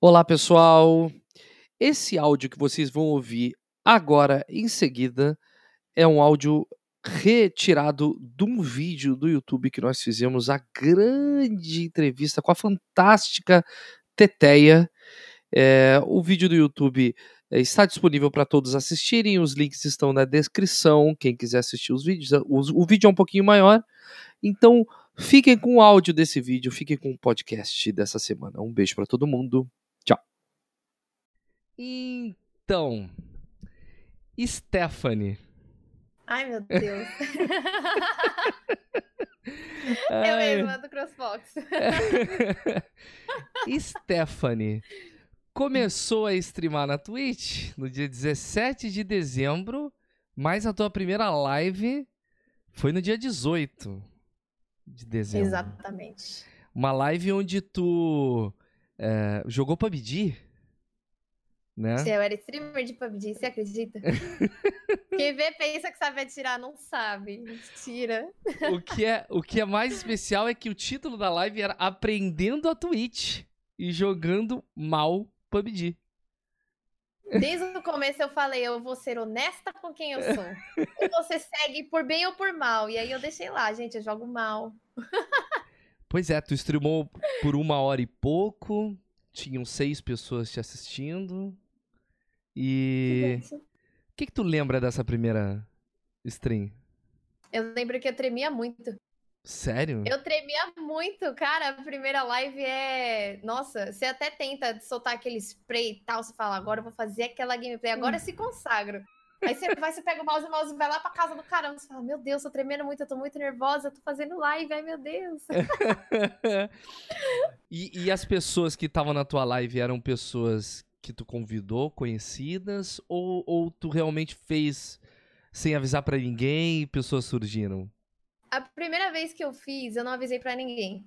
Olá, pessoal. Esse áudio que vocês vão ouvir agora em seguida é um áudio retirado de um vídeo do YouTube que nós fizemos a grande entrevista com a fantástica Teteia. É, o vídeo do YouTube é, está disponível para todos assistirem, os links estão na descrição. Quem quiser assistir os vídeos, o, o vídeo é um pouquinho maior, então fiquem com o áudio desse vídeo, fiquem com o podcast dessa semana. Um beijo para todo mundo. Então, Stephanie. Ai, meu Deus. Eu mesma, do CrossFox. Stephanie começou a streamar na Twitch no dia 17 de dezembro, mas a tua primeira live foi no dia 18 de dezembro. Exatamente. Uma live onde tu é, jogou PUBG, né? Eu era streamer de PUBG, você acredita? Quem vê pensa que sabe atirar, não sabe. Mentira. O que, é, o que é mais especial é que o título da live era Aprendendo a Twitch e jogando mal PUBG. Desde o começo eu falei, eu vou ser honesta com quem eu sou. ou você segue por bem ou por mal. E aí eu deixei lá, gente, eu jogo mal. Pois é, tu streamou por uma hora e pouco, tinham seis pessoas te assistindo. E. O que, que tu lembra dessa primeira stream? Eu lembro que eu tremia muito. Sério? Eu tremia muito, cara. A primeira live é. Nossa, você até tenta soltar aquele spray e tal. Você fala, agora eu vou fazer aquela gameplay, agora hum. se consagro. Aí você vai, você pega o mouse, o mouse vai lá pra casa do caramba. Você fala, meu Deus, tô tremendo muito, eu tô muito nervosa, tô fazendo live, ai meu Deus. e, e as pessoas que estavam na tua live eram pessoas que tu convidou, conhecidas, ou, ou tu realmente fez sem avisar para ninguém e pessoas surgiram? A primeira vez que eu fiz, eu não avisei para ninguém.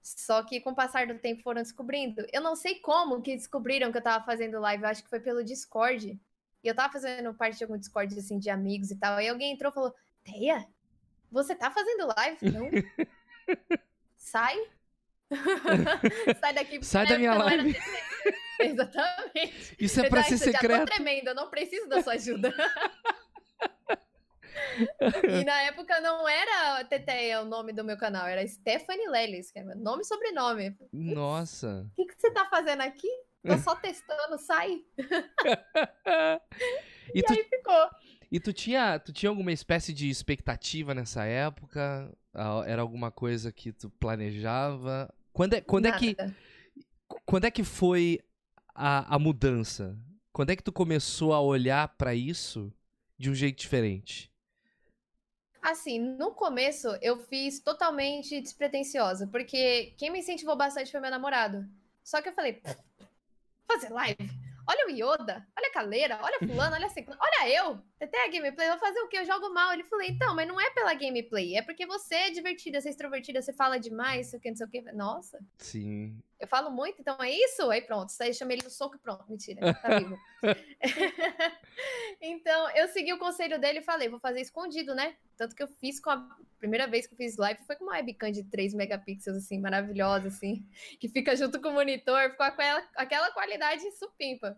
Só que com o passar do tempo foram descobrindo. Eu não sei como que descobriram que eu tava fazendo live, eu acho que foi pelo Discord. E eu tava fazendo parte de algum Discord, assim, de amigos e tal. Aí alguém entrou e falou: Teia, você tá fazendo live? Não. Sai. Sai daqui. Sai da minha live. Exatamente. Isso é pra ser secreto. Eu tremendo, eu não preciso da sua ajuda. e na época não era Teteia o nome do meu canal, era Stephanie Lelis, que é meu nome e sobrenome. Nossa. O que, que você tá fazendo aqui? Tô só testando, sai. e, e tu, aí ficou. E tu tinha, tu tinha alguma espécie de expectativa nessa época? Era alguma coisa que tu planejava? Quando é, quando é que quando é que foi a, a mudança? Quando é que tu começou a olhar para isso de um jeito diferente? Assim, no começo eu fiz totalmente despretensiosa, porque quem me incentivou bastante foi meu namorado. Só que eu falei, fazer live? Olha o Yoda, olha a Caleira, olha fulano, olha assim, olha eu, até a gameplay, vou fazer o quê? Eu jogo mal. Ele falou, então, mas não é pela gameplay, é porque você é divertida, você é extrovertida, você fala demais, sei o que, não sei o que. Nossa. Sim. Eu falo muito, então é isso? Aí pronto, aí chamei ele no soco e pronto, mentira, tá vivo. então, eu segui o conselho dele e falei, vou fazer escondido, né? Tanto que eu fiz com a primeira vez que eu fiz live foi com uma webcam de 3 megapixels, assim, maravilhosa, assim, que fica junto com o monitor, ficou aquela, aquela qualidade supimpa.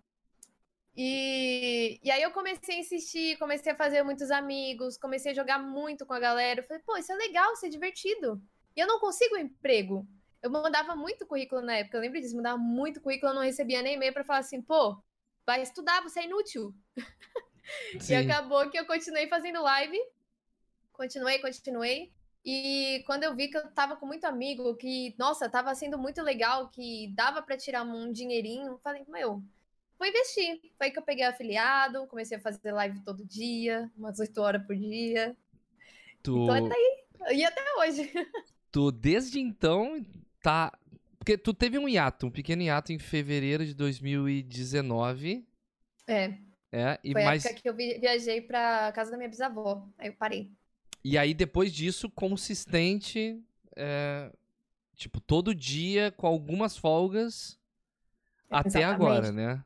E, e aí eu comecei a insistir, comecei a fazer muitos amigos, comecei a jogar muito com a galera. Eu falei, pô, isso é legal, isso é divertido. E eu não consigo um emprego. Eu mandava muito currículo na época, eu lembro disso, mandava muito currículo, eu não recebia nem e-mail para falar assim, pô, vai estudar, você é inútil. e acabou que eu continuei fazendo live, continuei, continuei. E quando eu vi que eu tava com muito amigo, que, nossa, tava sendo muito legal, que dava para tirar um dinheirinho, falei, meu, vou investir. Foi aí que eu peguei afiliado, comecei a fazer live todo dia, umas 8 horas por dia. Tu... Então é daí. E até hoje. Tu, desde então, tá. Porque tu teve um hiato, um pequeno hiato em fevereiro de 2019. É. É, e Foi mais... a época que eu viajei pra casa da minha bisavó. Aí eu parei. E aí, depois disso, consistente. É... Tipo, todo dia, com algumas folgas. Até Exatamente. agora, né?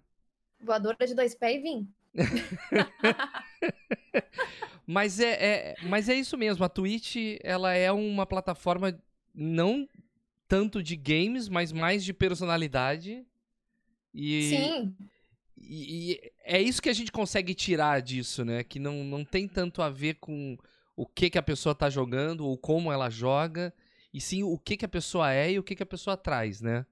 voadora de dois pés e vim. mas é, é, mas é isso mesmo. A Twitch ela é uma plataforma não tanto de games, mas mais de personalidade. E, Sim. E, e é isso que a gente consegue tirar disso, né? Que não, não tem tanto a ver com o que, que a pessoa tá jogando ou como ela joga, e sim o que, que a pessoa é e o que, que a pessoa traz, né?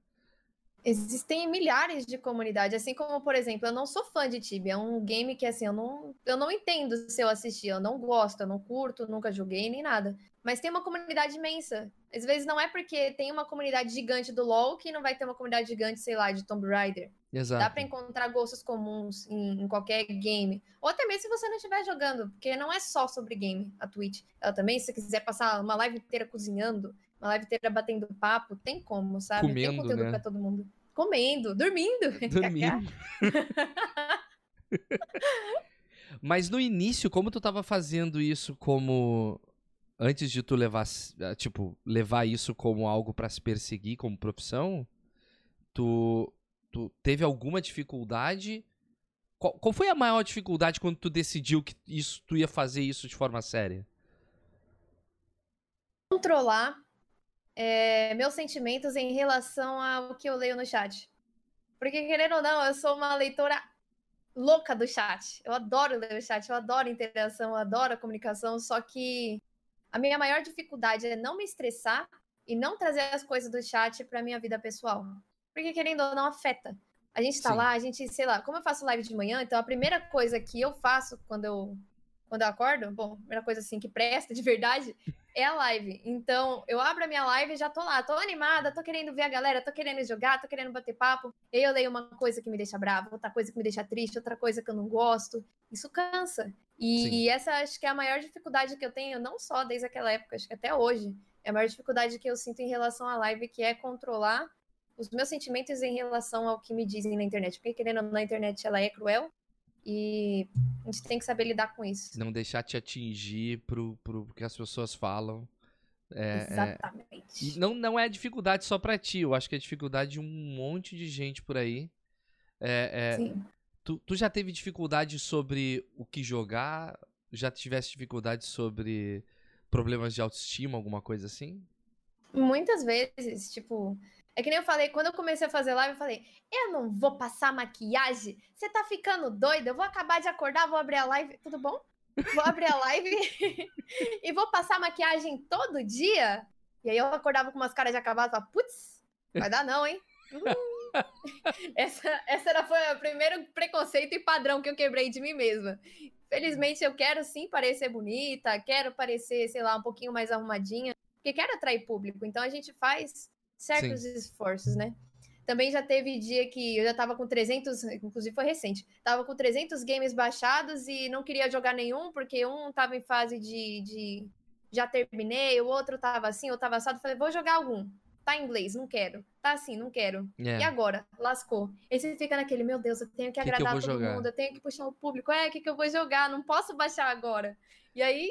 Existem milhares de comunidades, assim como, por exemplo, eu não sou fã de Tibia, é um game que, assim, eu não, eu não entendo se eu assistir, eu não gosto, eu não curto, nunca joguei, nem nada. Mas tem uma comunidade imensa. Às vezes não é porque tem uma comunidade gigante do LoL que não vai ter uma comunidade gigante, sei lá, de Tomb Raider. Exato. Dá pra encontrar gostos comuns em, em qualquer game. Ou até mesmo se você não estiver jogando, porque não é só sobre game a Twitch. Ela também, se você quiser passar uma live inteira cozinhando, uma live inteira batendo papo, tem como, sabe? Comendo, tem conteúdo né? pra todo mundo. Comendo, dormindo. Dormindo. Mas no início, como tu tava fazendo isso como antes de tu levar, eh, tipo, levar isso como algo pra se perseguir como profissão, tu, tu teve alguma dificuldade? Qual, qual foi a maior dificuldade quando tu decidiu que isso tu ia fazer isso de forma séria? Controlar é, meus sentimentos em relação ao que eu leio no chat. Porque, querendo ou não, eu sou uma leitora louca do chat. Eu adoro ler o chat, eu adoro interação, eu adoro a comunicação, só que a minha maior dificuldade é não me estressar e não trazer as coisas do chat pra minha vida pessoal. Porque, querendo ou não, afeta. A gente tá Sim. lá, a gente, sei lá, como eu faço live de manhã, então a primeira coisa que eu faço quando eu, quando eu acordo, bom, a primeira coisa assim que presta de verdade, é a live. Então, eu abro a minha live e já tô lá, tô animada, tô querendo ver a galera, tô querendo jogar, tô querendo bater papo. E eu leio uma coisa que me deixa brava, outra coisa que me deixa triste, outra coisa que eu não gosto. Isso cansa. E, e essa acho que é a maior dificuldade que eu tenho, não só desde aquela época, acho que até hoje. É a maior dificuldade que eu sinto em relação à live, que é controlar os meus sentimentos em relação ao que me dizem na internet. Porque, querendo ou não, na internet ela é cruel. E a gente tem que saber lidar com isso. Não deixar te atingir pro, pro que as pessoas falam. É, é, Exatamente. E não, não é dificuldade só pra ti, eu acho que é dificuldade de um monte de gente por aí. É, é, Sim. tu, tu já teve dificuldade sobre o que jogar? Já tivesse dificuldade sobre problemas de autoestima, alguma coisa assim? Muitas vezes, tipo. É que nem eu falei, quando eu comecei a fazer live, eu falei, eu não vou passar maquiagem. Você tá ficando doida? Eu vou acabar de acordar, vou abrir a live. Tudo bom? Vou abrir a live e vou passar maquiagem todo dia. E aí eu acordava com umas caras de acabado e falava, putz, vai dar não, hein? Hum. Essa, essa era, foi o primeiro preconceito e padrão que eu quebrei de mim mesma. Felizmente eu quero sim parecer bonita, quero parecer, sei lá, um pouquinho mais arrumadinha, porque quero atrair público. Então a gente faz certos esforços, né? Também já teve dia que eu já tava com 300, inclusive foi recente, tava com 300 games baixados e não queria jogar nenhum, porque um tava em fase de, de já terminei, o outro tava assim, eu tava assado, falei, vou jogar algum. Tá em inglês, não quero. Tá assim, não quero. É. E agora? Lascou. Aí você fica naquele, meu Deus, eu tenho que Que que agradar vou todo jogar? mundo, eu tenho que puxar o público. É, o que, que eu vou jogar? Não posso baixar agora. E aí,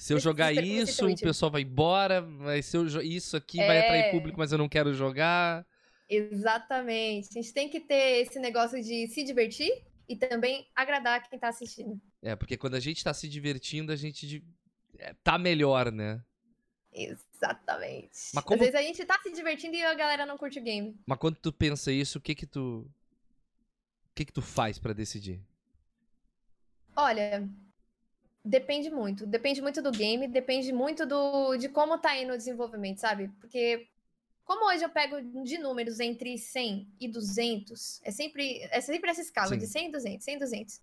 Se eu jogar desespero isso, o pessoal vai embora, ser o jo- isso aqui vai atrair É. público, mas eu não quero jogar. exatamente. A gente tem que ter esse negócio de se divertir e também agradar quem tá assistindo. É, porque quando a gente tá se divertindo, a gente é, tá melhor, né? Exatamente. Mas como- Às vezes a gente tá se divertindo e a galera não curte o game. Mas quando tu pensa isso, o que que tu o que que tu faz pra decidir? Olha, depende muito. Depende muito do game, depende muito do, de como tá indo o desenvolvimento, sabe? Porque como hoje eu pego de números entre 100 e 200, é sempre, é sempre essa escala Sim. de 100 e 200, 100 e 200.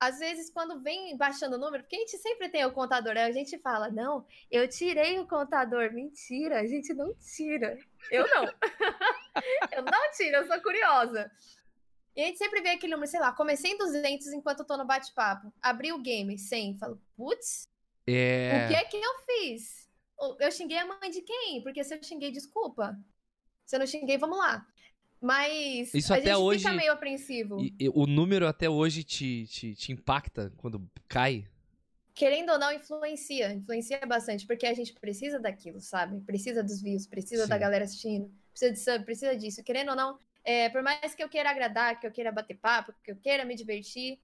Às vezes, quando vem baixando o número, porque a gente sempre tem o contador, né? a gente fala, não, eu tirei o contador. Mentira, a gente não tira. Eu não. eu não tiro, eu sou curiosa. E a gente sempre vê aquele número, sei lá, comecei em 200 enquanto eu tô no bate-papo. Abri o game, 100. Falo, putz, É. o que é que eu fiz? Eu xinguei a mãe de quem? Porque se eu xinguei, desculpa. Se eu não xinguei, vamos lá. Mas Isso a até gente hoje- fica meio apreensivo. E- e o número até hoje te, te, te impacta quando cai? Querendo ou não, influencia. Influencia bastante, porque a gente precisa daquilo, sabe? Precisa dos views, precisa da Sim. galera assistindo, precisa de sub, precisa disso. Querendo ou não, é, por mais que eu queira agradar, que eu queira bater papo, que eu queira me divertir,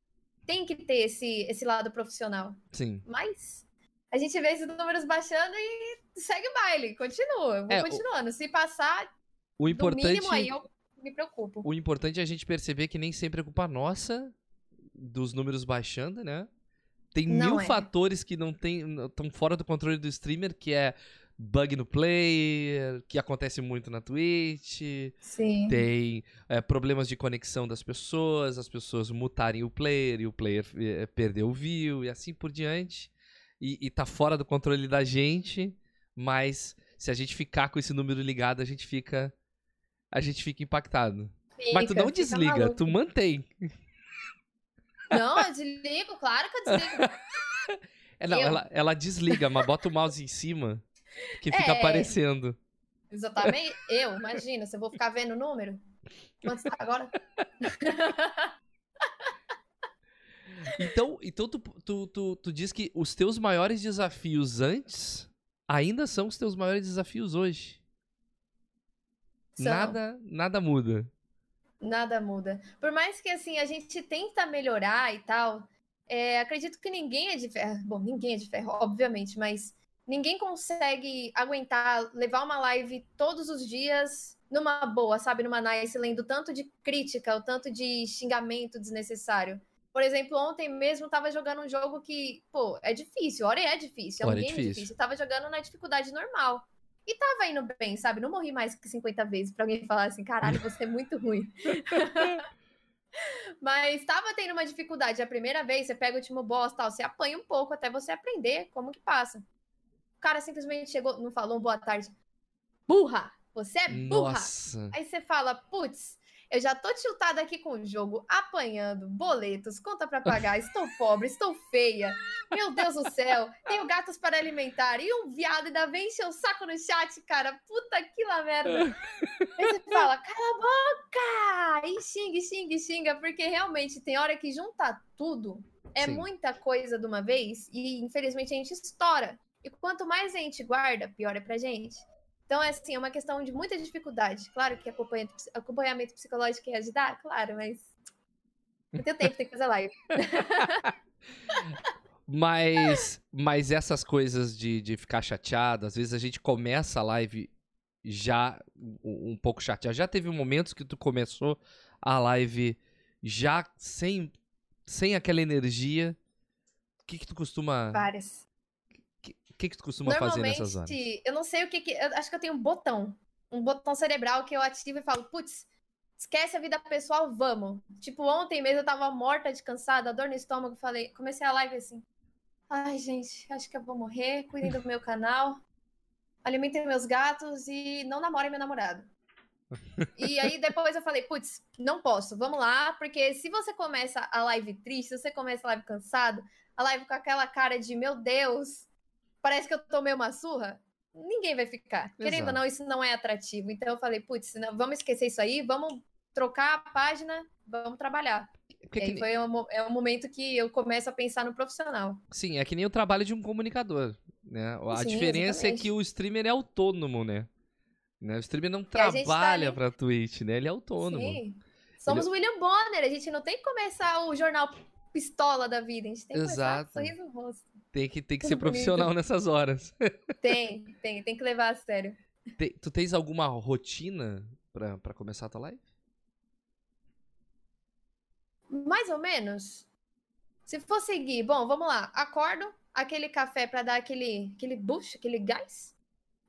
tem que ter esse, esse lado profissional. Sim. Mas a gente vê esses números baixando e segue o baile, continua. Vou É, o- continuando. Se passar O importante mínimo aí, eu me preocupo. O importante é a gente perceber que nem sempre é culpa nossa dos números baixando, né? Tem Não mil é. fatores que não estão fora do controle do streamer, que é bug no player, que acontece muito na Twitch, Sim. tem é, problemas de conexão das pessoas, as pessoas mutarem o player e o player perder o view e assim por diante. E, e tá fora do controle da gente, mas se a gente ficar com esse número ligado, a gente fica. A gente fica impactado. mas tu Fica, não fica desliga, maluco. tu mantém. Não, eu desligo, claro que eu desligo. É, não, ela, ela desliga, mas bota o mouse em cima que fica É. aparecendo. Exatamente. Eu, imagina, se eu vou ficar vendo o número. Quanto está agora? Então, então tu, tu, tu, tu diz que os teus maiores desafios antes ainda são os teus maiores desafios hoje. São. Nada, nada muda. Nada muda. Por mais que assim a gente tenta melhorar e tal, é, acredito que ninguém é de ferro. Bom, ninguém é de ferro, obviamente, mas ninguém consegue aguentar levar uma live todos os dias numa boa, sabe? Numa nice, lendo tanto de crítica, o tanto de xingamento desnecessário. Por exemplo, ontem mesmo tava jogando um jogo que, pô, é difícil, Ori é difícil, é um é game difícil. difícil. Tava jogando na dificuldade normal. E tava indo bem, sabe? Não morri mais que 50 vezes pra alguém falar assim, caralho, você é muito ruim. Mas tava tendo uma dificuldade. A primeira vez, você pega o último boss tal, você apanha um pouco até você aprender como que passa. Cara simplesmente chegou, não falou um boa tarde. Burra! Você é burra! Nossa. Aí você fala, putz, eu já tô tiltada aqui com o jogo, apanhando, boletos, conta pra pagar, estou pobre, estou feia. Meu Deus do céu, tenho gatos para alimentar. E um viado ainda vem encher o saco no chat, cara. Puta que lá merda. Aí você fala, cala a boca! E xinga, xinga, xinga, porque realmente tem hora que junta tudo. É Sim. muita coisa de uma vez e infelizmente a gente estoura. E quanto mais a gente guarda, pior é pra gente. Então, é assim, é uma questão de muita dificuldade. Claro que acompanhamento, acompanhamento psicológico ia ajudar, claro, mas. Não tenho tempo, tem que fazer live. Mas, mas essas coisas de, de ficar chateado, às vezes a gente começa a live já um, um pouco chateado. Já teve momentos que tu começou a live já sem, sem aquela energia. O que que tu costuma, Várias. O que que tu costuma fazer nessas horas? Eu não sei o que que. Eu acho que eu tenho um botão. Um botão cerebral que eu ativo e falo, putz, esquece a vida pessoal, vamos. Tipo, ontem mesmo eu tava morta de cansada, dor no estômago, falei, comecei a live assim. Ai, gente, acho que eu vou morrer, cuidem do meu canal, alimentem meus gatos e não namorem meu namorado. E aí depois eu falei, putz, não posso, vamos lá, porque se você começa a live triste, se você começa a live cansado, a live com aquela cara de, meu Deus, parece que eu tomei uma surra, ninguém vai ficar. Querendo ou Exato. não, isso não é atrativo. Então eu falei, putz, vamos esquecer isso aí, vamos trocar a página, vamos trabalhar. Porque e é aí que- foi um, é um momento que eu começo a pensar no profissional. Sim, é que nem o trabalho de um comunicador, né? A Sim, diferença é exatamente. que o streamer é autônomo, né? Né? O streamer não tá trabalha ali- pra Twitch, né? Ele é autônomo. Sim. Somos William Bonner, a gente não tem que começar o jornal pistola da vida, a gente tem que Exato. começar com sorriso no rosto. Tem que, tem que Tudo ser profissional nessas horas. Tem, tem, tem que levar a sério. Te- tu tens alguma rotina pra, pra começar a tua live? Mais ou menos. Se for seguir, bom, vamos lá. Acordo, aquele café pra dar aquele, aquele boost, aquele gás.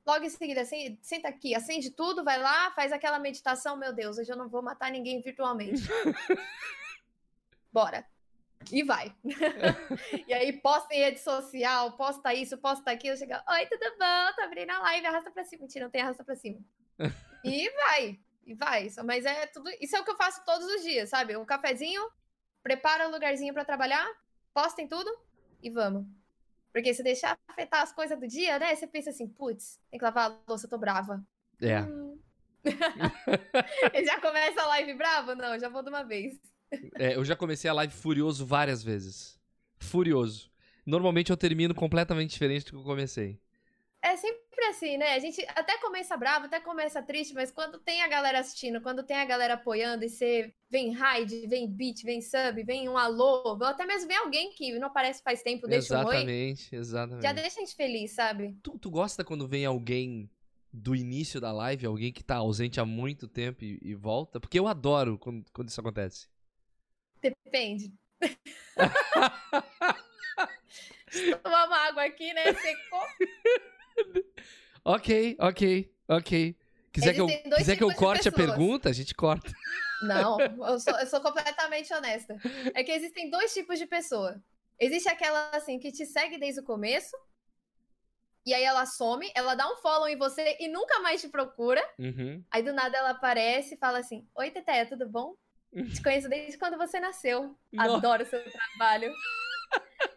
Logo em seguida, assim, senta aqui, acende tudo, vai lá, faz aquela meditação. Meu Deus, hoje eu não vou matar ninguém virtualmente. Bora. E vai. e aí, posta em rede social, posta isso, posta aquilo. Chega, oi, tudo bom? Tô abrindo a live, arrasta pra cima. Mentira, não tem arrasta pra cima. e vai. E vai. Mas é tudo. Isso é o que eu faço todos os dias, sabe? Um cafezinho, prepara o lugarzinho pra trabalhar, postem tudo e vamos. Porque se deixar afetar as coisas do dia, né? Você pensa assim, putz, tem que lavar a louça, eu tô brava. É. Hum. Já começa a live brava? Não, já vou de uma vez. É, eu já comecei a live furioso várias vezes. Furioso. Normalmente eu termino completamente diferente do que eu comecei. É sempre assim, né? A gente até começa bravo, até começa triste, mas quando tem a galera assistindo, quando tem a galera apoiando e você vem raid, vem beat, vem sub, vem um alô, ou até mesmo vem alguém que não aparece faz tempo, deixa um oi, exatamente, exatamente. já deixa a gente feliz, sabe? Tu, tu gosta quando vem alguém do início da live, alguém que tá ausente há muito tempo e, e volta? Porque eu adoro quando, quando isso acontece. Depende. Tomar uma água aqui, né? Secou. ok, ok, ok. Quiser que eu, quiser que eu corte a pergunta, a gente corta. Não, eu sou, eu sou completamente honesta. É que existem dois tipos de pessoa. Existe aquela assim que te segue desde o começo, e aí ela some, ela dá um follow em você e nunca mais te procura. Uhum. Aí do nada ela aparece e fala assim: Oi, Teteia, tudo bom? Te conheço desde quando você nasceu. Adoro o seu trabalho.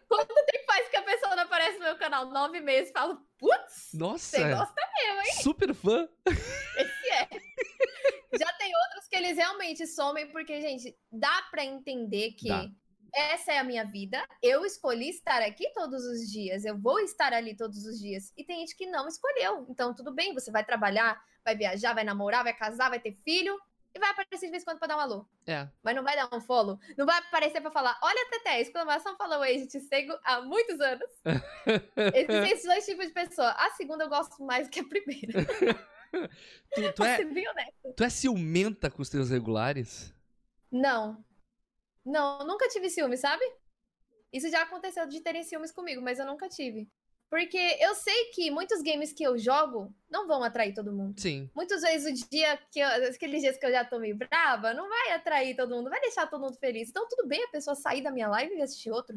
Quanto tempo faz que a pessoa não aparece no meu canal? Nove meses. Falo, putz! Nossa! Você gosta mesmo, hein? Super fã! Esse é. Já tem outros que eles realmente somem, porque, gente, dá para entender que dá. essa é a minha vida. Eu escolhi estar aqui todos os dias. Eu vou estar ali todos os dias. E tem gente que não escolheu. Então, tudo bem, você vai trabalhar, vai viajar, vai namorar, vai casar, vai ter filho e vai aparecer de vez em quando pra dar um alô. É. Mas não vai dar um follow. Não vai aparecer pra falar: olha, Teté, exclamação follow aí, te sigo há muitos anos. Existem esses dois tipos de pessoa. A segunda eu gosto mais que a primeira. tu, tu, é, tu é ciumenta com os teus regulares? Não. Não, nunca tive ciúme, sabe? Isso já aconteceu de terem ciúmes comigo, mas eu nunca tive. Porque eu sei que muitos games que eu jogo não vão atrair todo mundo. Sim. Muitas vezes o dia que eu, aqueles dias que eu já tô meio brava, não vai atrair todo mundo, vai deixar todo mundo feliz. Então tudo bem a pessoa sair da minha live e assistir outro.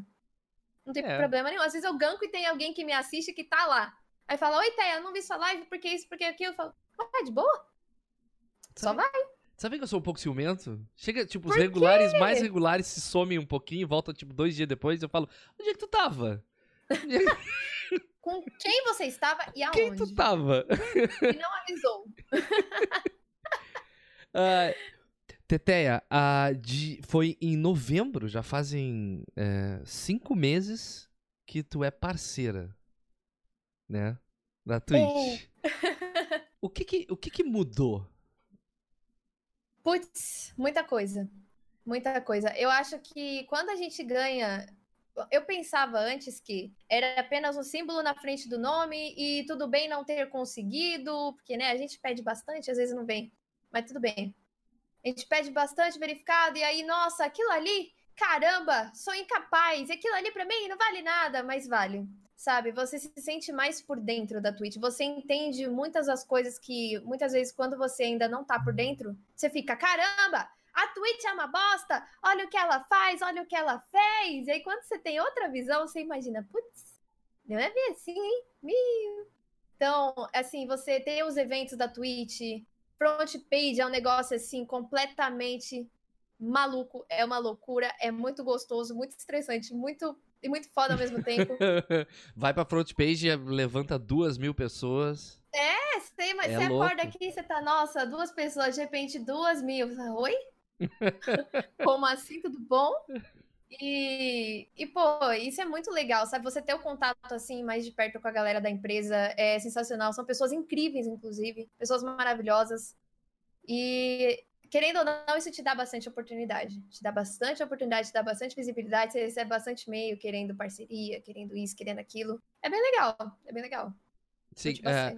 Não tem é. problema nenhum. Às vezes eu ganco e tem alguém que me assiste que tá lá. Aí fala, oi, Teia, eu não vi sua live, porque isso, porque aquilo. Eu falo, vai, de boa. Só vai. Sabe que eu sou um pouco ciumento? Chega, tipo, os regulares mais regulares se somem um pouquinho, voltam, tipo, dois dias depois, eu falo, onde é que tu tava? com quem você estava e aonde. Quem tu tava? E não avisou. uh, Teteia, uh, de, foi em novembro, já fazem uh, cinco meses que tu é parceira, né? Da Twitch. É. o que que, o que que mudou? Putz, muita coisa. Muita coisa. Eu acho que quando a gente ganha eu pensava antes que era apenas um símbolo na frente do nome e tudo bem não ter conseguido, porque né, a gente pede bastante, às vezes não vem, mas tudo bem. A gente pede bastante verificado e aí, nossa, aquilo ali, caramba, sou incapaz, aquilo ali para mim não vale nada, mas vale. Sabe, você se sente mais por dentro da Twitch, você entende muitas das coisas que muitas vezes quando você ainda não tá por dentro, você fica, caramba, a Twitch é uma bosta, olha o que ela faz, olha o que ela fez. E aí, quando você tem outra visão, você imagina, putz, não é bem assim, hein? Meu. Então, assim, você tem os eventos da Twitch, front page é um negócio assim completamente maluco, é uma loucura, é muito gostoso, muito estressante, muito e muito foda ao mesmo tempo. Vai pra front page, levanta duas mil pessoas. É, você, é você acorda aqui, você tá, nossa, duas pessoas, de repente duas mil. Oi? Como assim, tudo bom? E, e, pô, isso é muito legal, sabe? Você ter o contato assim mais de perto com a galera da empresa é sensacional. São pessoas incríveis, inclusive, pessoas maravilhosas. E querendo ou não, isso te dá bastante oportunidade. Te dá bastante oportunidade, te dá bastante visibilidade, você recebe bastante e-mail querendo parceria, querendo isso, querendo aquilo. É bem legal, é bem legal. Sim, é,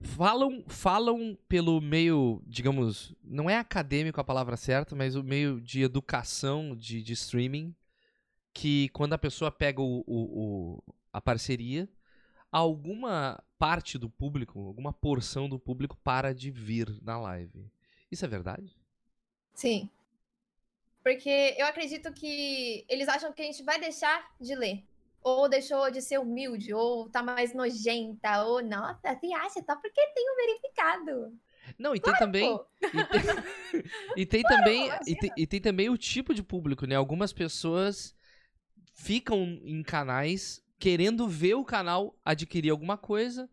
falam, falam pelo meio, digamos, não é acadêmico a palavra certa, mas o meio de educação de, de streaming, que quando a pessoa pega o, o, o, a parceria, alguma parte do público, alguma porção do público para de vir na live. Isso é verdade? Sim. Porque eu acredito que eles acham que a gente vai deixar de ler ou deixou de ser humilde, ou tá mais nojenta, ou nossa, você acha só porque tem um verificado. Não, e tem também. E tem, e tem claro, também. E tem, e tem, também o tipo de público, né? Algumas pessoas ficam em canais querendo ver o canal adquirir alguma coisa.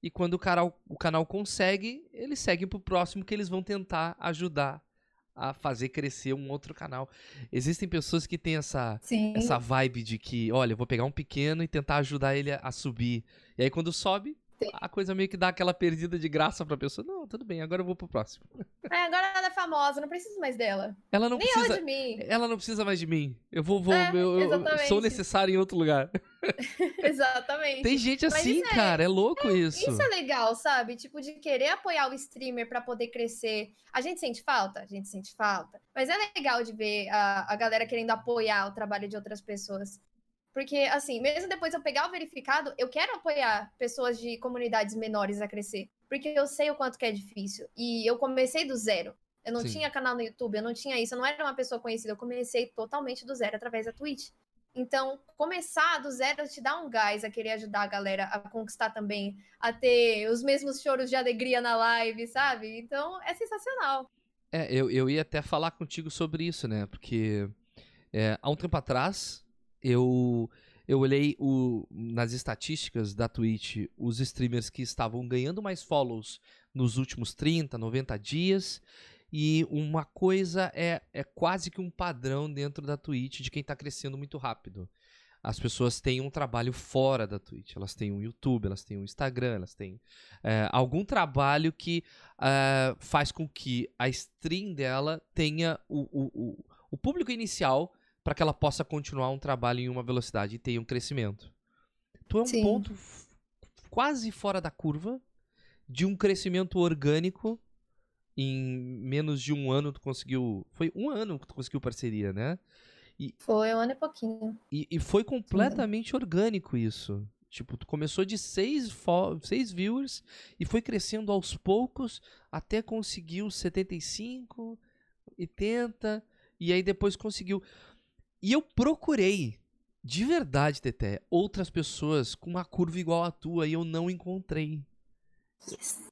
E quando o canal, o canal consegue, eles seguem pro próximo que eles vão tentar ajudar a fazer crescer um outro canal. Existem pessoas que têm essa, essa vibe de que, olha, eu vou pegar um pequeno e tentar ajudar ele a, a subir. E aí quando sobe, a coisa meio que dá aquela perdida de graça pra pessoa. Não, tudo bem, agora eu vou pro próximo. É, agora ela é famosa, não preciso mais dela. Ela não Nem precisa. ela de mim. Ela não precisa mais de mim. Eu vou, vou, É, eu, eu sou necessário em outro lugar. Exatamente. Tem gente assim, é- cara, é louco isso. Isso é legal, sabe? Tipo, de querer apoiar o streamer pra poder crescer. A gente sente falta? A gente sente falta. Mas é legal de ver a, a galera querendo apoiar o trabalho de outras pessoas. Porque, assim, mesmo depois eu pegar o verificado, eu quero apoiar pessoas de comunidades menores a crescer. Porque eu sei o quanto que é difícil. E eu comecei do zero. Eu não Sim. tinha canal no YouTube, eu não tinha isso, eu não era uma pessoa conhecida. Eu comecei totalmente do zero através da Twitch. Então, começar do zero te dá um gás a querer ajudar a galera a conquistar também, a ter os mesmos choros de alegria na live, sabe? Então, é sensacional. É, eu, eu ia até falar contigo sobre isso, né? Porque é, há um tempo atrás eu, eu olhei o, nas estatísticas da Twitch os streamers que estavam ganhando mais follows nos últimos 30, 90 dias. E uma coisa é, é quase que um padrão dentro da Twitch de quem tá crescendo muito rápido. As pessoas têm um trabalho fora da Twitch. Elas têm um YouTube, elas têm um Instagram, elas têm é, algum trabalho que ah, faz com que a stream dela tenha o, o, o, o público inicial para que ela possa continuar um trabalho em uma velocidade e tenha um crescimento. Tu é um Sim. ponto quase fora da curva de um crescimento orgânico. Em menos de um ano tu conseguiu. Foi um ano que tu conseguiu parceria, né? Foi um ano e pouquinho. E, e foi completamente orgânico isso. Tipo, tu começou de seis, seis viewers e foi crescendo aos poucos até conseguir os 75, 80, e aí depois conseguiu. E eu procurei, de verdade, Teté, outras pessoas com uma curva igual à tua e eu não encontrei.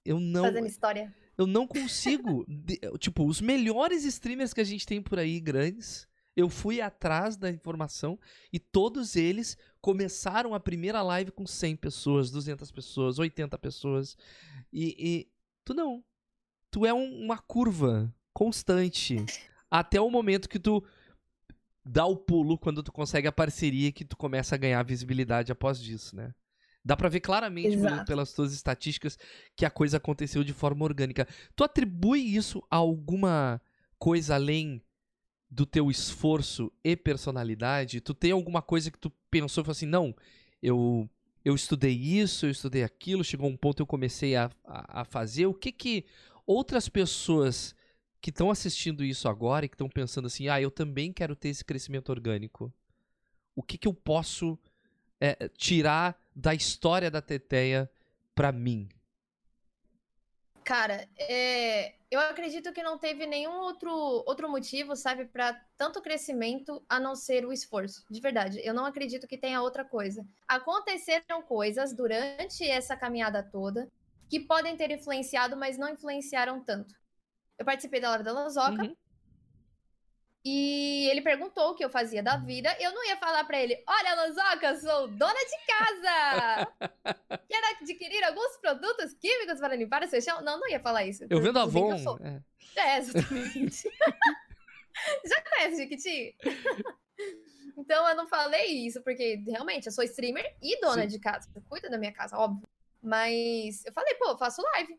Eu não, Fazendo história. eu não consigo. de- tipo, os melhores streamers que a gente tem por aí, grandes, eu fui atrás da informação e todos eles começaram a primeira live com 100 pessoas, 200 pessoas, 80 pessoas. E, e tu não. Tu é um- uma curva constante. Até o momento que tu dá o pulo quando tu consegue a parceria que tu começa a ganhar visibilidade após disso, né? Dá pra ver claramente pelo- pelas tuas estatísticas que a coisa aconteceu de forma orgânica. Tu atribui isso a alguma coisa além do teu esforço e personalidade? Tu tem alguma coisa que tu pensou e falou assim, não, eu eu estudei isso, eu estudei aquilo, chegou um ponto eu comecei a, a, a fazer. O que que outras pessoas que estão assistindo isso agora e que estão pensando assim, ah, eu também quero ter esse crescimento orgânico. O que que eu posso é, tirar da história da Teteia pra mim? Cara, é, eu acredito que não teve nenhum outro, outro motivo, sabe, para tanto crescimento a não ser o esforço. De verdade, eu não acredito que tenha outra coisa. Aconteceram coisas durante essa caminhada toda que podem ter influenciado, mas não influenciaram tanto. Eu participei da Live da Lanzoca Uhum. e ele perguntou o que eu fazia da vida. Eu não ia falar pra ele: Olha, Lanzoca, sou dona de casa! Quero adquirir alguns produtos químicos para limpar o seu chão? Não, não ia falar isso. Eu vendo que Avon. é. É, exatamente. Já conhece Jequiti? então eu não falei isso, porque realmente eu sou streamer e dona Sim. de casa. Eu cuido da minha casa, óbvio. Mas eu falei, pô, eu faço live.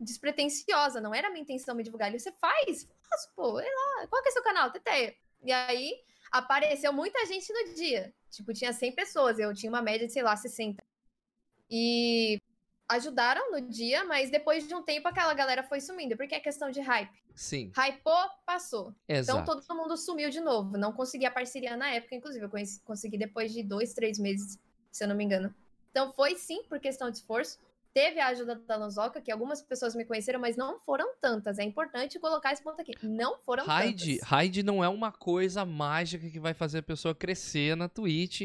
Despretensiosa, não era a minha intenção me divulgar. Ele, você faz? Faço, pô, é lá. Qual que é seu canal? Teteia. E aí apareceu muita gente no dia. Tipo, tinha 100 pessoas, eu tinha uma média de, sei lá, 60. E ajudaram no dia, mas depois de um tempo aquela galera foi sumindo, porque é questão de hype. Sim, Hypou, passou. exato. Então todo mundo sumiu de novo. Não consegui a parceria na época, inclusive. Eu consegui depois de dois, três meses, se eu não me engano. Então foi sim por questão de esforço. Teve a ajuda da Lanzoca, que algumas pessoas me conheceram, mas não foram tantas. É importante colocar esse ponto aqui. Não foram Raid, tantas. Raid não é uma coisa mágica que vai fazer a pessoa crescer na Twitch.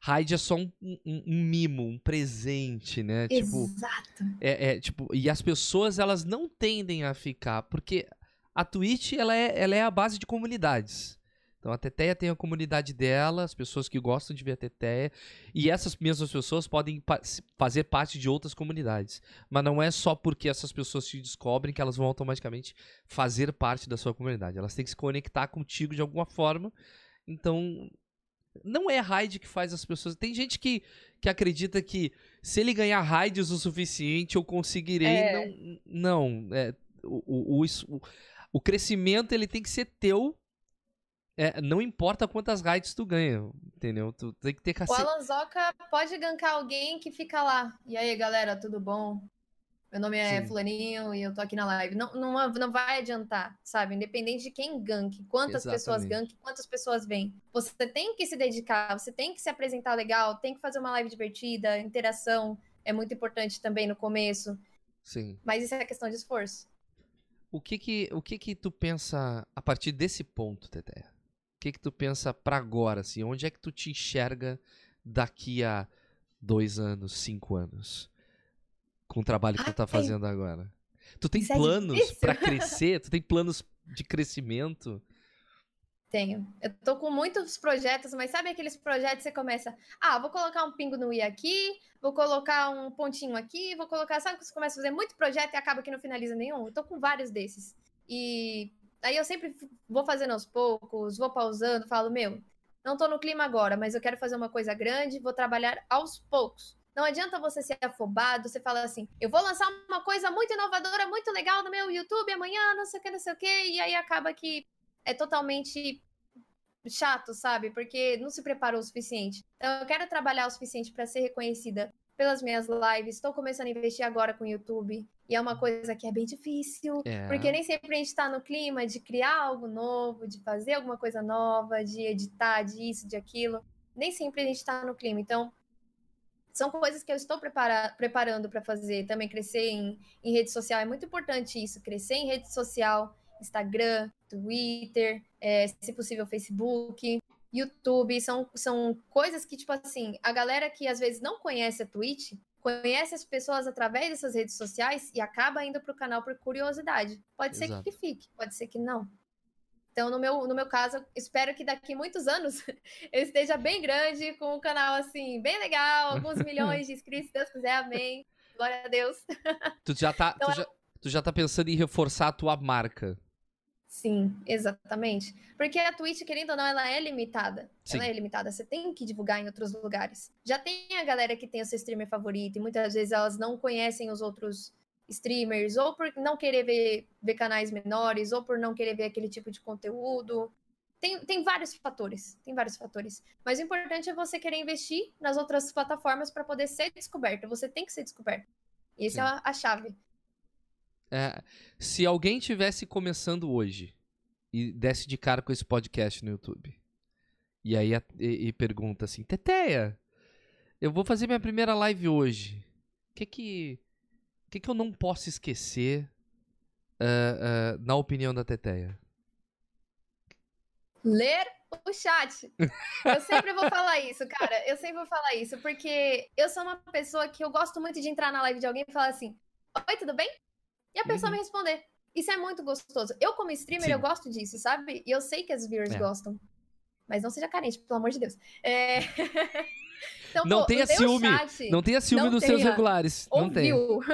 Raid é só um, um- um mimo, um presente, né? Tipo, Exato. é, é, tipo, e as pessoas elas não tendem a ficar, porque a Twitch ela é, ela é a base de comunidades. Então a Teteia tem a comunidade dela, as pessoas que gostam de ver a Teteia, e essas mesmas pessoas podem pa- fazer parte de outras comunidades. Mas não é só porque essas pessoas te descobrem que elas vão automaticamente fazer parte da sua comunidade. Elas têm que se conectar contigo de alguma forma. Então, Não é raid que faz as pessoas. Tem gente que, que acredita que se ele ganhar raids o suficiente, eu conseguirei. É. Não, não. É, o, o, o, o, crescimento ele tem que ser teu. É, não importa quantas raids tu ganha, entendeu? Tu tem que ter cacete. O Alanzoca pode gankar alguém que fica lá. E aí, galera, tudo bom? Meu nome é Sim. Fulaninho e eu tô aqui na live. Não, não, não vai adiantar, sabe? Independente de quem gank, quantas Exatamente. pessoas gank, quantas pessoas vêm. Você tem que se dedicar, você tem que se apresentar legal, tem que fazer uma live divertida, interação é muito importante também no começo. Sim. Mas isso é questão de esforço. O que que, o que que tu pensa a partir desse ponto, Tete? O que que tu pensa para agora, assim? Onde é que tu te enxerga daqui a dois anos, cinco anos? com o trabalho que tu tá fazendo agora? Tu tem Isso é planos é para crescer? Tu tem planos de crescimento? Tenho. Eu tô com muitos projetos, mas sabe aqueles projetos que você começa, ah, vou colocar um pingo no i aqui, vou colocar um pontinho aqui, vou colocar, sabe que você começa a fazer muito projeto e acaba que não finaliza nenhum? Eu tô com vários desses. E aí eu sempre vou fazendo aos poucos, vou pausando, falo, meu, não tô no clima agora, mas eu quero fazer uma coisa grande, vou trabalhar aos poucos. Não adianta você ser afobado, você fala assim, eu vou lançar uma coisa muito inovadora, muito legal no meu YouTube amanhã, não sei o que, não sei o que, e aí acaba que é totalmente chato, sabe? Porque não se preparou o suficiente. Então eu quero trabalhar o suficiente para ser reconhecida pelas minhas lives. Estou começando a investir agora com o YouTube. E é uma coisa que é bem difícil, é. porque nem sempre a gente está no clima de criar algo novo, de fazer alguma coisa nova, de editar, de isso, de aquilo. Nem sempre a gente está no clima. Então, são coisas que eu estou prepara preparando para fazer. Também crescer em, em rede social é muito importante isso. Crescer em rede social, Instagram, Twitter, é, se possível Facebook, YouTube. São, são coisas que, tipo assim, a galera que às vezes não conhece a Twitch, conhece as pessoas através dessas redes sociais e acaba indo para o canal por curiosidade. Pode Exato. ser que fique, pode ser que não. Então, no meu, no meu caso, espero que daqui muitos anos eu esteja bem grande, com um canal assim, bem legal, alguns milhões de inscritos, se Deus quiser, amém. Glória a Deus. Tu já tá, então, tu já, tu já tá pensando em reforçar a tua marca. Sim, exatamente. Porque a Twitch, querendo ou não, ela é limitada. Sim. Ela é limitada. Você tem que divulgar em outros lugares. Já tem a galera que tem o seu streamer favorito, e muitas vezes elas não conhecem os outros streamers, ou por não querer ver, ver canais menores, ou por não querer ver aquele tipo de conteúdo. Tem, tem vários fatores, tem vários fatores. Mas o importante é você querer investir nas outras plataformas para poder ser descoberto. Você tem que ser descoberto. E essa é a, a chave. É, se alguém tivesse começando hoje e desse de cara com esse podcast no YouTube, e aí e, e pergunta assim, Teteia, eu vou fazer minha primeira live hoje. O que que que, que eu não posso esquecer uh, uh, na opinião da Teteia? Ler o chat. Eu sempre vou falar isso, cara. Eu sempre vou falar isso, porque eu sou uma pessoa que eu gosto muito de entrar na live de alguém e falar assim: Oi, tudo bem? E a pessoa uhum. me responder. Isso é muito gostoso. Eu, como streamer, Sim. eu gosto disso, sabe? E eu sei que as viewers é. gostam. Mas não seja carente, pelo amor de Deus. É... Então, não pô, tenha ciúme. Chat, não tenha ciúme não dos tenha. seus regulares. Ouviu. Não tem.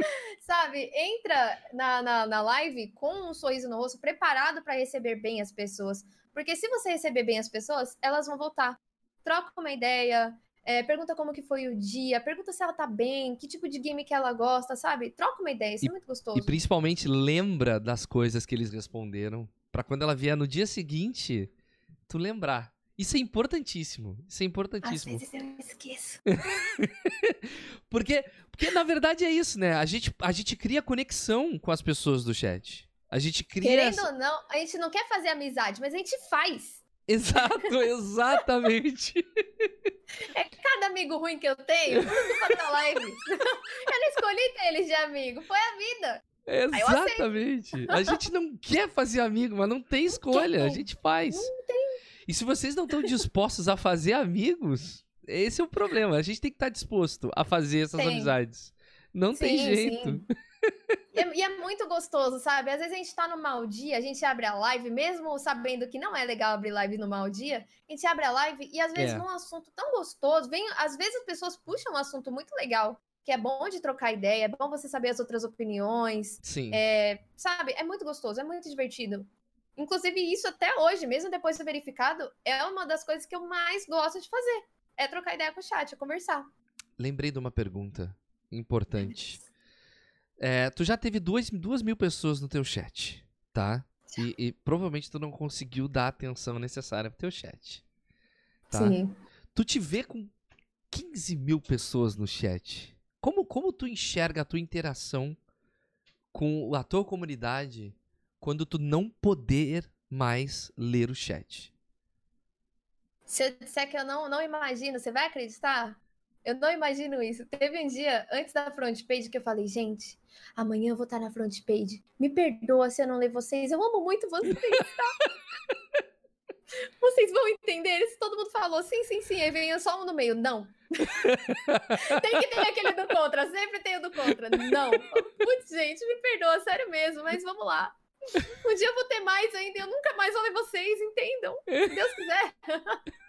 Sabe, entra na, na, na live com um sorriso no rosto, preparado para receber bem as pessoas. Porque se você receber bem as pessoas, elas vão voltar. Troca uma ideia, é, pergunta como que foi o dia, pergunta se ela tá bem, que tipo de game que ela gosta, sabe? Troca uma ideia, isso é e, é muito gostoso. E principalmente lembra das coisas que eles responderam, para quando ela vier no dia seguinte, tu lembrar. Isso é importantíssimo. Isso é importantíssimo. Às vezes eu esqueço. porque, porque, na verdade, é isso, né? A gente, a gente cria conexão com as pessoas do chat. A gente cria. Querendo ou não, a gente não quer fazer amizade, mas a gente faz. Exato, exatamente. É cada amigo ruim que eu tenho, tudo pra live. Eu não escolhi ter eles de amigo, foi a vida. Exatamente. A gente não quer fazer amigo, mas não tem escolha, a gente faz. Não tem e se vocês não estão dispostos a fazer amigos, esse é o problema. A gente tem que estar tá disposto a fazer essas sim. amizades. Não sim, tem jeito. E é, e é, muito gostoso, sabe? Às vezes a gente tá no mau dia, a gente abre a live, mesmo sabendo que não é legal abrir live no mau dia, a gente abre a live e às vezes é. num assunto tão gostoso, vem, às vezes as pessoas puxam um assunto muito legal, que é bom de trocar ideia, é bom você saber as outras opiniões. Sim. É, sabe? É muito gostoso, é muito divertido. Inclusive, isso até hoje, mesmo depois de ser verificado, é uma das coisas que eu mais gosto de fazer. É trocar ideia com o chat, é conversar. Lembrei de uma pergunta importante. É, tu já teve duas, duas mil pessoas no teu chat, tá? E, e, provavelmente tu não conseguiu dar a atenção necessária pro teu chat. Tá? Sim. Tu te vê com 15 mil pessoas no chat. Como, como tu enxerga a tua interação com a tua comunidade quando tu não poder mais ler o chat? Se eu disser que eu não, não imagino, você vai acreditar? Eu não imagino isso. Teve um dia, antes da front page, que eu falei, gente, amanhã eu vou estar na front page. Me perdoa se eu não ler vocês. Eu amo muito vocês, tá? vocês vão entender. Se todo mundo falou sim, sim, sim, aí vem só um no meio. Não. tem que ter aquele do contra. Sempre tem o do contra. Não. Putz, gente, me perdoa, sério mesmo, mas vamos lá. Um dia eu vou ter mais ainda, eu nunca mais vou ler vocês, entendam. Se Deus quiser.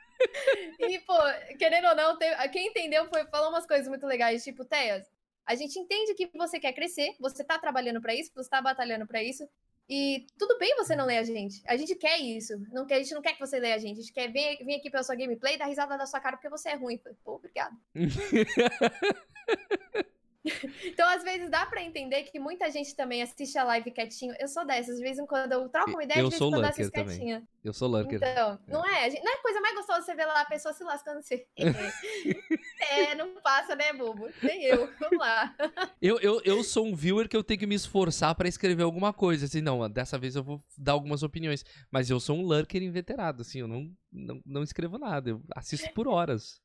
e, pô, querendo ou não, quem entendeu foi, falou umas coisas muito legais, tipo, Teas, a gente entende que você quer crescer, você tá trabalhando para isso, você tá batalhando para isso, e tudo bem você não ler a gente. A gente quer isso. Não quer, a gente não quer que você leia a gente. A gente quer vir, vir aqui pela sua gameplay e dar risada da sua cara porque você é ruim. Pô, obrigado. então, às vezes, dá para entender que muita gente também assiste a live quietinho. Eu sou dessas, de vez em quando eu troco uma ideia, eu de vez em quando eu assisto quietinha. Eu sou lurker. Então, não é? Não é a coisa mais gostosa você ver lá a pessoa se lascando assim. é, não passa, né, bobo? Nem eu. Vamos lá. Eu, eu, eu sou um viewer que eu tenho que me esforçar para escrever alguma coisa. Assim, não, dessa vez eu vou dar algumas opiniões. Mas eu sou um lurker inveterado, assim, eu não, não, não escrevo nada. Eu assisto por horas.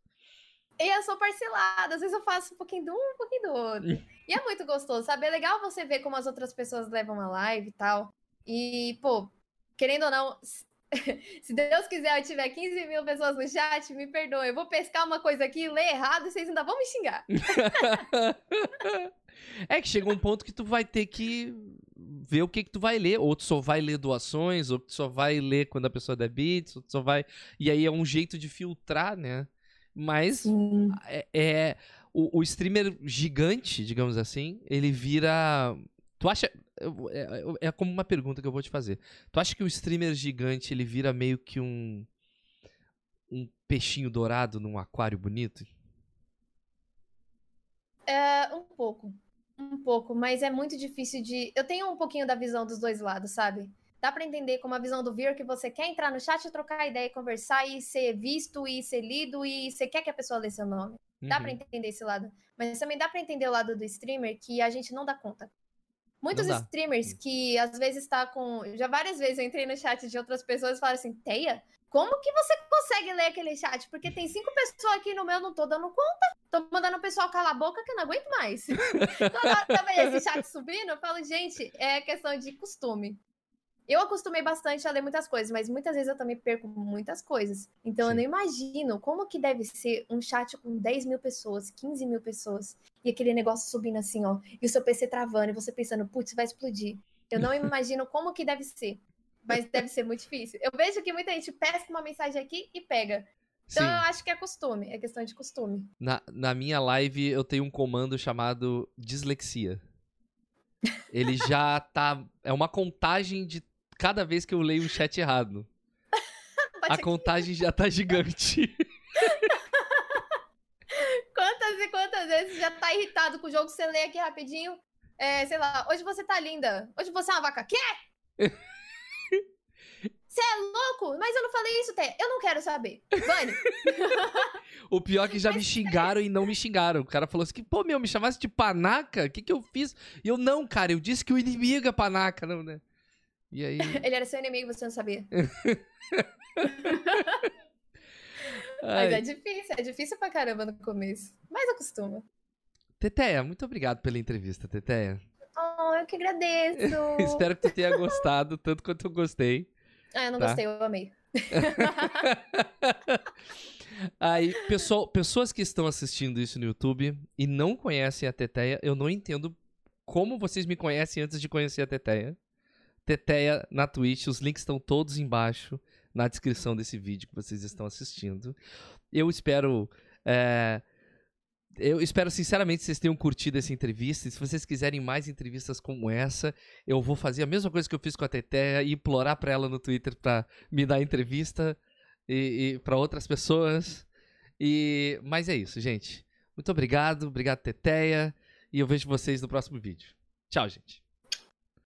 E eu sou parcelada, às vezes eu faço um pouquinho de um, um pouquinho do outro. e é muito gostoso, sabe? É legal você ver como as outras pessoas levam a live e tal. E, pô, querendo ou não, se Deus quiser eu tiver 15 mil pessoas no chat, me perdoe. Eu vou pescar uma coisa aqui, ler errado e vocês ainda vão me xingar. é que chega um ponto que tu vai ter que ver o que que tu vai ler. Ou tu só vai ler doações, ou tu só vai ler quando a pessoa der bits, ou tu só vai... E aí é um jeito de filtrar, né? Mas é, é o, o, streamer gigante, digamos assim, ele vira. Tu acha. É, é, como uma pergunta que eu vou te fazer. Tu acha que o streamer gigante ele vira meio que um. um peixinho dourado num aquário bonito? É, um pouco. Um pouco, mas é muito difícil de. Eu tenho um pouquinho da visão dos dois lados, sabe? Dá para entender com a visão do viewer que você quer entrar no chat, trocar ideia, conversar e ser visto e ser lido e você quer que a pessoa lê seu nome. Uhum. Dá para entender esse lado. Mas também dá para entender o lado do streamer que a gente não dá conta. Muitos streamers que às vezes está com. Já várias vezes eu entrei no chat de outras pessoas e falaram assim: Teia, como que você consegue ler aquele chat? Porque tem cinco pessoas aqui no meu, não tô dando conta. Tô mandando o pessoal calar a boca que eu não aguento mais. também esse chat subindo, eu falo, gente, é questão de costume. Eu acostumei bastante a ler muitas coisas, mas muitas vezes eu também perco muitas coisas. Então Sim. eu não imagino como que deve ser um chat com 10 mil pessoas, 15 mil pessoas, e aquele negócio subindo assim, ó, e o seu PC travando, e você pensando, putz, vai explodir. Eu não imagino como que deve ser. Mas deve ser muito difícil. Eu vejo que muita gente pesca uma mensagem aqui e pega. Então Sim. eu acho que é costume, é questão de costume. Na, na minha live eu tenho um comando chamado dislexia. Ele já tá. É uma contagem de cada vez que eu leio um chat errado. a contagem já tá gigante. quantas e quantas vezes já tá irritado com o jogo? Você lê aqui rapidinho. É, sei lá, hoje você tá linda. Hoje você é uma vaca. Quê? Você é louco? Mas eu não falei isso, Té. Eu não quero saber. Vani. o pior é que já me xingaram e não me xingaram. O cara falou assim: que, pô, meu, me chamasse de panaca? O que, que eu fiz? E eu, não, cara, eu disse que o inimigo é panaca, não, né? E aí. Ele era seu inimigo, você não sabia. Mas é difícil, é difícil pra caramba no começo. Mas acostuma. Teteia, muito obrigado pela entrevista, Teteia. Oh, eu que agradeço. Espero que tu tenha gostado, tanto quanto eu gostei. Ah, eu não tá? gostei, eu amei. Aí, pessoal, pessoas que estão assistindo isso no YouTube e não conhecem a Teteia, eu não entendo como vocês me conhecem antes de conhecer a Teteia. Teteia na Twitch. Os links estão todos embaixo na descrição desse vídeo que vocês estão assistindo. Eu espero. É, eu espero sinceramente que vocês tenham curtido essa entrevista. E se vocês quiserem mais entrevistas como essa, eu vou fazer a mesma coisa que eu fiz com a Teté e implorar para ela no Twitter para me dar entrevista e, e para outras pessoas. E mas é isso, gente. Muito obrigado, obrigado Teteia e eu vejo vocês no próximo vídeo. Tchau, gente.